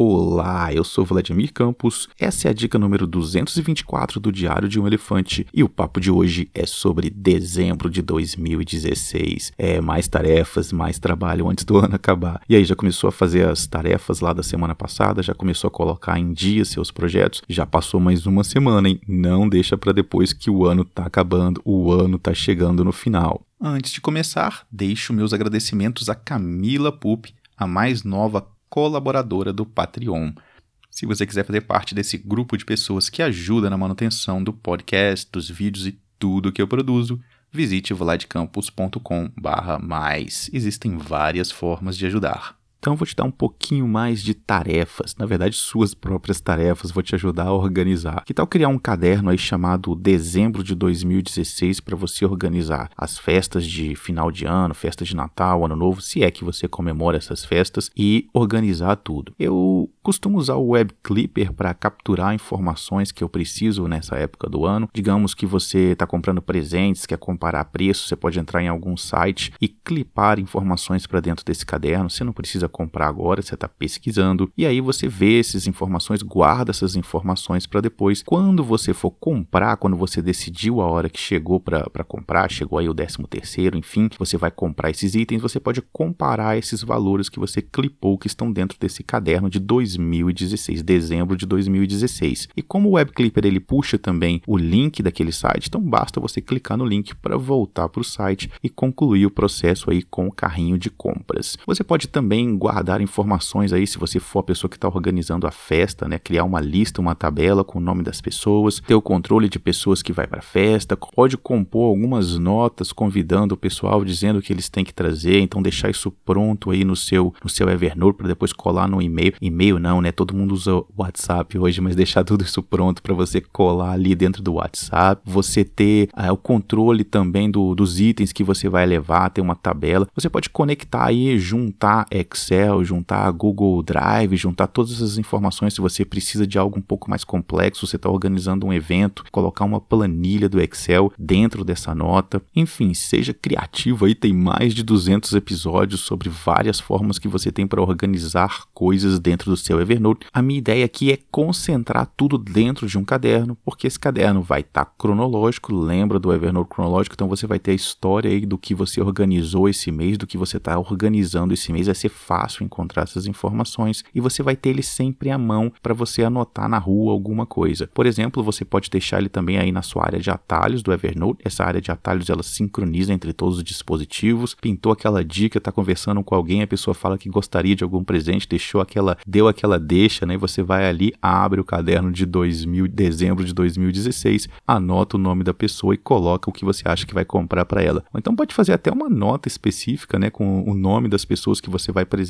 Olá, eu sou Vladimir Campos. Essa é a dica número 224 do Diário de um Elefante e o papo de hoje é sobre dezembro de 2016. É mais tarefas, mais trabalho antes do ano acabar. E aí, já começou a fazer as tarefas lá da semana passada? Já começou a colocar em dia seus projetos? Já passou mais uma semana, hein? Não deixa para depois que o ano tá acabando, o ano tá chegando no final. Antes de começar, deixo meus agradecimentos a Camila Pup, a mais nova colaboradora do Patreon. Se você quiser fazer parte desse grupo de pessoas que ajuda na manutenção do podcast, dos vídeos e tudo que eu produzo, visite vladcampus.com/mais. Existem várias formas de ajudar. Então vou te dar um pouquinho mais de tarefas, na verdade suas próprias tarefas, vou te ajudar a organizar. Que tal criar um caderno aí chamado Dezembro de 2016 para você organizar as festas de final de ano, festas de Natal, Ano Novo, se é que você comemora essas festas e organizar tudo. Eu costumo usar o Web Clipper para capturar informações que eu preciso nessa época do ano. Digamos que você está comprando presentes, quer comparar preços, você pode entrar em algum site e clipar informações para dentro desse caderno. Você não precisa precisa comprar agora, você está pesquisando, e aí você vê essas informações, guarda essas informações para depois, quando você for comprar, quando você decidiu a hora que chegou para comprar, chegou aí o 13 terceiro, enfim, você vai comprar esses itens, você pode comparar esses valores que você clipou que estão dentro desse caderno de 2016, dezembro de 2016. E como o Web Clipper ele puxa também o link daquele site, então basta você clicar no link para voltar para o site e concluir o processo aí com o carrinho de compras. Você pode também guardar informações aí, se você for a pessoa que está organizando a festa, né? Criar uma lista, uma tabela com o nome das pessoas, ter o controle de pessoas que vai para a festa, pode compor algumas notas convidando o pessoal, dizendo que eles têm que trazer, então deixar isso pronto aí no seu, no seu Evernote para depois colar no e-mail. E-mail não, né? Todo mundo usa o WhatsApp hoje, mas deixar tudo isso pronto para você colar ali dentro do WhatsApp. Você ter ah, o controle também do, dos itens que você vai levar, ter uma tabela. Você pode conectar aí, juntar Excel Excel, juntar a Google Drive, juntar todas essas informações. Se você precisa de algo um pouco mais complexo, você está organizando um evento, colocar uma planilha do Excel dentro dessa nota. Enfim, seja criativo aí, tem mais de 200 episódios sobre várias formas que você tem para organizar coisas dentro do seu Evernote. A minha ideia aqui é concentrar tudo dentro de um caderno, porque esse caderno vai estar tá cronológico, lembra do Evernote cronológico, então você vai ter a história aí do que você organizou esse mês, do que você está organizando esse mês, vai ser fácil fácil encontrar essas informações e você vai ter ele sempre à mão para você anotar na rua alguma coisa. Por exemplo, você pode deixar ele também aí na sua área de atalhos do Evernote. Essa área de atalhos ela sincroniza entre todos os dispositivos. Pintou aquela dica, está conversando com alguém, a pessoa fala que gostaria de algum presente, deixou aquela, deu aquela deixa, né? Você vai ali, abre o caderno de 2000, dezembro de 2016, anota o nome da pessoa e coloca o que você acha que vai comprar para ela. Ou então pode fazer até uma nota específica, né, com o nome das pessoas que você vai presentear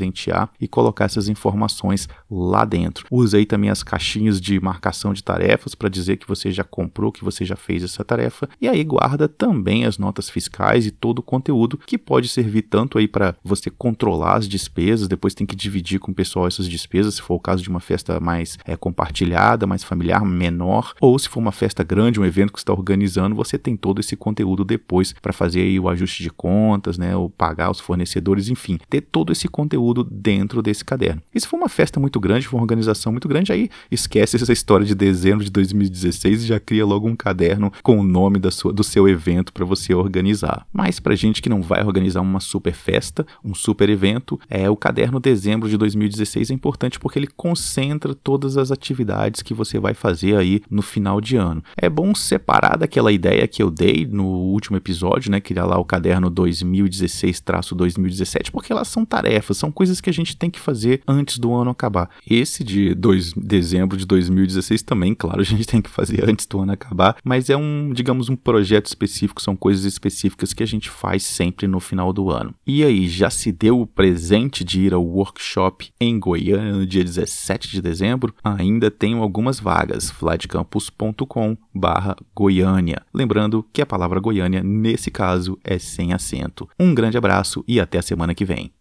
e colocar essas informações lá dentro. Use aí também as caixinhas de marcação de tarefas para dizer que você já comprou, que você já fez essa tarefa. E aí guarda também as notas fiscais e todo o conteúdo que pode servir tanto aí para você controlar as despesas, depois tem que dividir com o pessoal essas despesas, se for o caso de uma festa mais é, compartilhada, mais familiar, menor, ou se for uma festa grande, um evento que está organizando, você tem todo esse conteúdo depois para fazer aí o ajuste de contas, né, ou pagar os fornecedores, enfim, ter todo esse conteúdo conteúdo dentro desse caderno. E se for uma festa muito grande, for uma organização muito grande, aí esquece essa história de dezembro de 2016 e já cria logo um caderno com o nome da sua, do seu evento para você organizar. Mas para gente que não vai organizar uma super festa, um super evento, é o caderno dezembro de 2016 é importante porque ele concentra todas as atividades que você vai fazer aí no final de ano. É bom separar daquela ideia que eu dei no último episódio, né, criar lá o caderno 2016-2017, porque elas são tarefas, são coisas que a gente tem que fazer antes do ano acabar. Esse de dois, dezembro de 2016 também, claro, a gente tem que fazer antes do ano acabar, mas é um, digamos, um projeto específico, são coisas específicas que a gente faz sempre no final do ano. E aí, já se deu o presente de ir ao workshop em Goiânia no dia 17 de dezembro? Ainda tenho algumas vagas, flightcampus.com barra Goiânia. Lembrando que a palavra Goiânia, nesse caso, é sem acento. Um grande abraço e até a semana que vem.